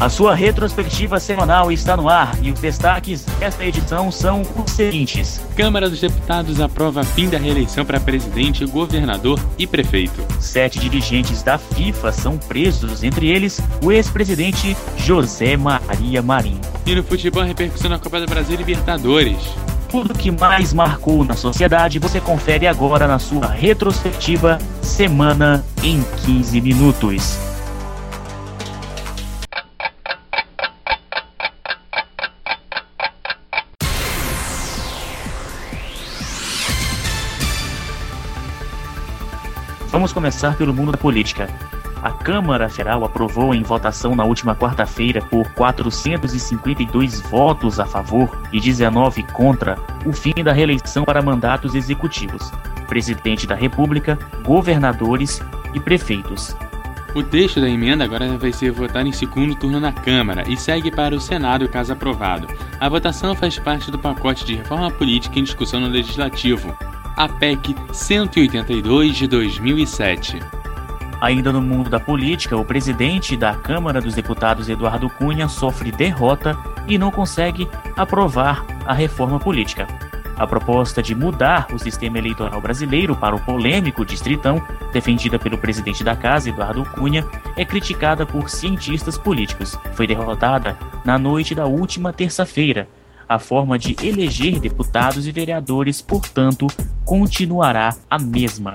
A sua retrospectiva semanal está no ar e os destaques desta edição são os seguintes: Câmara dos Deputados aprova fim da reeleição para presidente, governador e prefeito. Sete dirigentes da FIFA são presos, entre eles o ex-presidente José Maria Marinho. E no futebol, repercussão na Copa do Brasil e Libertadores. Tudo que mais marcou na sociedade você confere agora na sua retrospectiva Semana em 15 Minutos. Vamos começar pelo mundo da política. A Câmara Federal aprovou em votação na última quarta-feira, por 452 votos a favor e 19 contra, o fim da reeleição para mandatos executivos, presidente da República, governadores e prefeitos. O texto da emenda agora vai ser votado em segundo turno na Câmara e segue para o Senado caso aprovado. A votação faz parte do pacote de reforma política em discussão no Legislativo a PEC 182 de 2007. Ainda no mundo da política, o presidente da Câmara dos Deputados, Eduardo Cunha, sofre derrota e não consegue aprovar a reforma política. A proposta de mudar o sistema eleitoral brasileiro para o polêmico Distritão, defendida pelo presidente da Casa, Eduardo Cunha, é criticada por cientistas políticos. Foi derrotada na noite da última terça-feira, a forma de eleger deputados e vereadores, portanto, continuará a mesma.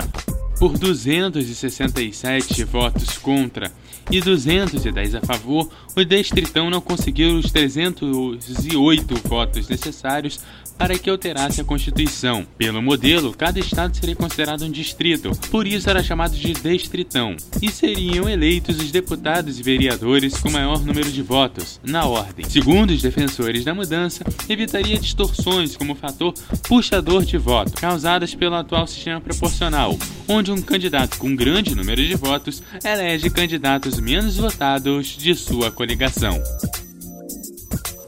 Por 267 votos contra e 210 a favor, o Destritão não conseguiu os 308 votos necessários para que alterasse a Constituição. Pelo modelo, cada estado seria considerado um distrito, por isso era chamado de destritão, e seriam eleitos os deputados e vereadores com maior número de votos, na ordem. Segundo os defensores da mudança, evitaria distorções como fator puxador de voto, causadas pelo atual sistema proporcional, onde um candidato com grande número de votos elege candidatos menos votados de sua coligação.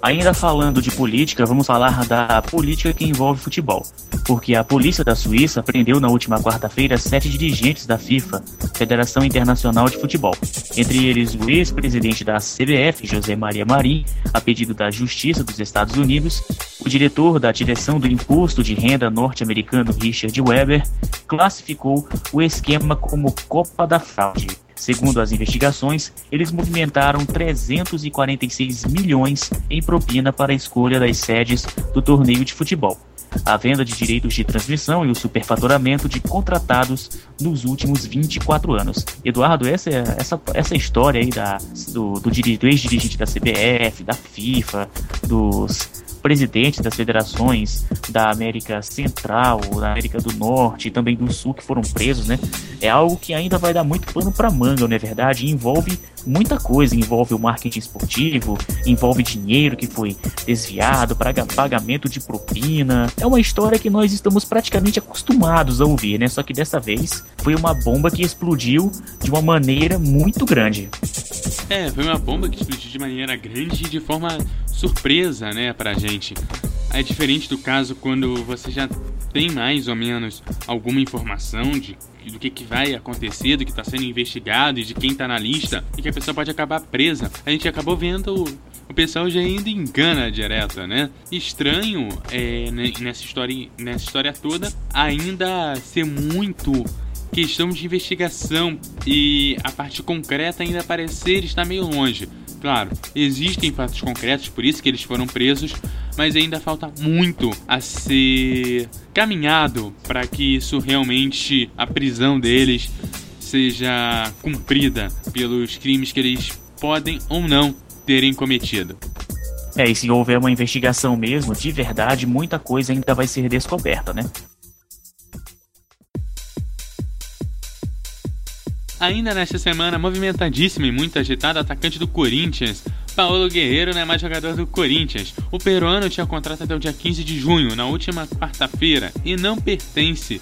Ainda falando de política, vamos falar da política que envolve futebol. Porque a polícia da Suíça prendeu na última quarta-feira sete dirigentes da FIFA, Federação Internacional de Futebol. Entre eles o ex-presidente da CBF, José Maria Marim, a pedido da Justiça dos Estados Unidos, o diretor da direção do Imposto de Renda norte-americano, Richard Weber, classificou o esquema como Copa da Fraude. Segundo as investigações, eles movimentaram 346 milhões em propina para a escolha das sedes do torneio de futebol, a venda de direitos de transmissão e o superfaturamento de contratados nos últimos 24 anos. Eduardo, essa, essa, essa história aí da, do, do, do ex-dirigente da CBF, da FIFA, dos presidentes das federações da América Central, da América do Norte e também do Sul que foram presos, né? É algo que ainda vai dar muito pano para manga, não é verdade? E envolve muita coisa, envolve o marketing esportivo, envolve dinheiro que foi desviado, para pagamento de propina. É uma história que nós estamos praticamente acostumados a ouvir, né? Só que dessa vez foi uma bomba que explodiu de uma maneira muito grande. É, foi uma bomba que explodiu de maneira grande e de forma surpresa, né, pra gente. É diferente do caso quando você já tem mais ou menos alguma informação de do que, que vai acontecer, do que está sendo investigado e de quem está na lista e que a pessoa pode acabar presa. A gente acabou vendo o pessoal já indo engana direta, né? Estranho é, nessa história nessa história toda ainda ser muito questão de investigação e a parte concreta ainda parecer estar meio longe. Claro, existem fatos concretos, por isso que eles foram presos, mas ainda falta muito a ser caminhado para que isso realmente, a prisão deles, seja cumprida pelos crimes que eles podem ou não terem cometido. É, e se houver uma investigação mesmo, de verdade, muita coisa ainda vai ser descoberta, né? Ainda nesta semana movimentadíssima e muito agitada, atacante do Corinthians, Paulo Guerreiro não é mais jogador do Corinthians. O peruano tinha contrato até o dia 15 de junho, na última quarta-feira, e não pertence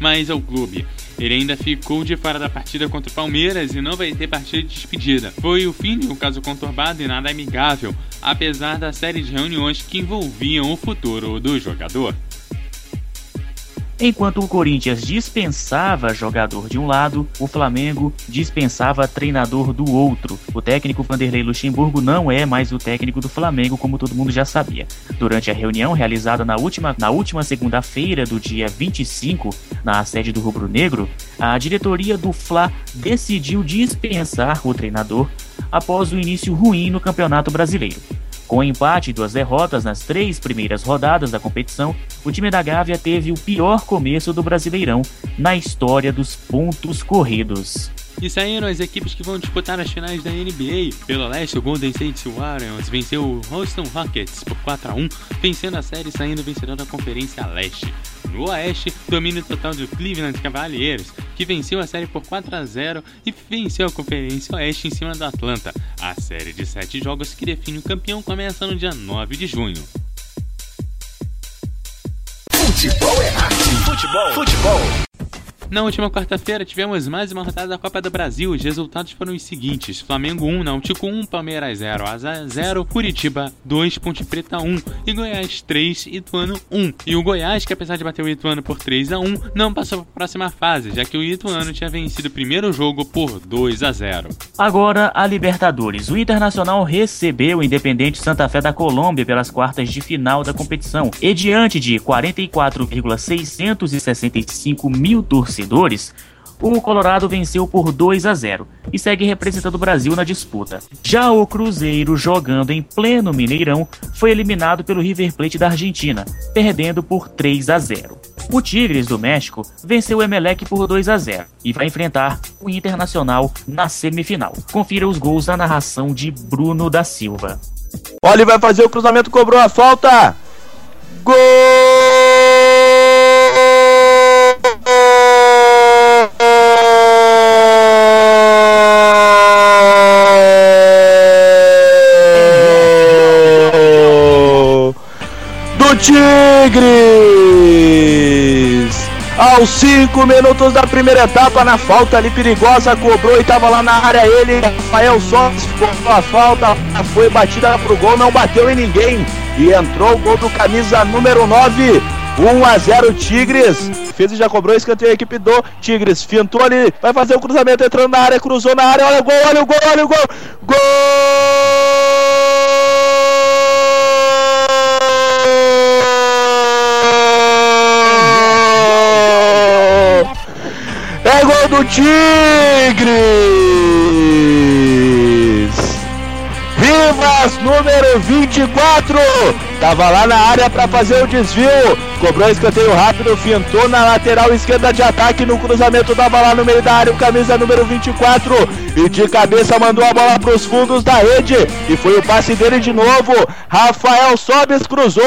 mais ao clube. Ele ainda ficou de fora da partida contra o Palmeiras e não vai ter partida de despedida. Foi o fim de um caso conturbado e nada amigável, apesar da série de reuniões que envolviam o futuro do jogador. Enquanto o Corinthians dispensava jogador de um lado, o Flamengo dispensava treinador do outro. O técnico Vanderlei Luxemburgo não é mais o técnico do Flamengo, como todo mundo já sabia. Durante a reunião realizada na última, na última segunda-feira do dia 25, na sede do Rubro Negro, a diretoria do Fla decidiu dispensar o treinador após o início ruim no Campeonato Brasileiro. Com o empate e duas derrotas nas três primeiras rodadas da competição, o time da Gávea teve o pior começo do Brasileirão na história dos pontos corridos. E saíram as equipes que vão disputar as finais da NBA. Pelo leste, o Golden State Warriors venceu o Houston Rockets por 4 a 1, vencendo a série e saindo vencedor da Conferência Leste. No Oeste, domínio total do Cleveland Cavaliers, que venceu a série por 4 a 0 e venceu a Conferência Oeste em cima do Atlanta. A série de 7 jogos que define o campeão começa no dia 9 de junho. Futebol é arte. Futebol. Futebol. Na última quarta-feira tivemos mais uma rodada da Copa do Brasil. Os resultados foram os seguintes: Flamengo 1, Náutico 1, Palmeiras 0, Asa 0, Curitiba 2, Ponte Preta 1 e Goiás 3, Ituano 1. E o Goiás, que apesar de bater o Ituano por 3 a 1, não passou para a próxima fase, já que o Ituano tinha vencido o primeiro jogo por 2 a 0. Agora a Libertadores. O Internacional recebeu o Independente Santa Fé da Colômbia pelas quartas de final da competição e diante de 44,665 mil torcedores torcedores, o Colorado venceu por 2 a 0 e segue representando o Brasil na disputa. Já o Cruzeiro, jogando em pleno Mineirão, foi eliminado pelo River Plate da Argentina, perdendo por 3 a 0. O Tigres do México venceu o Emelec por 2 a 0 e vai enfrentar o Internacional na semifinal. Confira os gols na narração de Bruno da Silva. Olha, vai fazer o cruzamento, cobrou a falta. Gol! Tigres! Aos 5 minutos da primeira etapa, na falta ali perigosa, cobrou e tava lá na área ele, Rafael Soares, cobrou a falta, foi batida pro gol, não bateu em ninguém. E entrou o gol do camisa número 9, 1 a 0 Tigres. Fez e já cobrou escanteio a equipe do Tigres. Fintou ali, vai fazer o cruzamento entrando na área, cruzou na área, olha o gol, olha o gol, olha o gol. Gol! Tigres! Rivas, número 24, tava lá na área para fazer o desvio, cobrou escanteio rápido, fintou na lateral esquerda de ataque, no cruzamento. Tava lá no meio da área, o camisa número 24, e de cabeça mandou a bola para os fundos da rede, e foi o passe dele de novo, Rafael Sobes cruzou,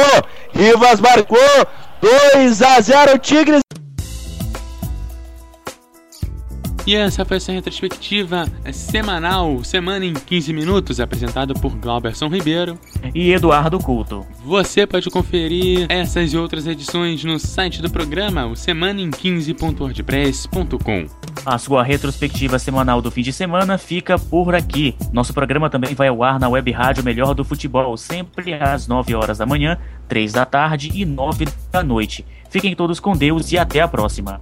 Rivas marcou, 2 a 0 Tigres. E essa foi essa retrospectiva semanal, semana em 15 minutos, apresentado por Glauberson Ribeiro e Eduardo Couto. Você pode conferir essas e outras edições no site do programa, o semanaem15.wordpress.com. A sua retrospectiva semanal do fim de semana fica por aqui. Nosso programa também vai ao ar na web rádio Melhor do Futebol, sempre às 9 horas da manhã, 3 da tarde e 9 da noite. Fiquem todos com Deus e até a próxima.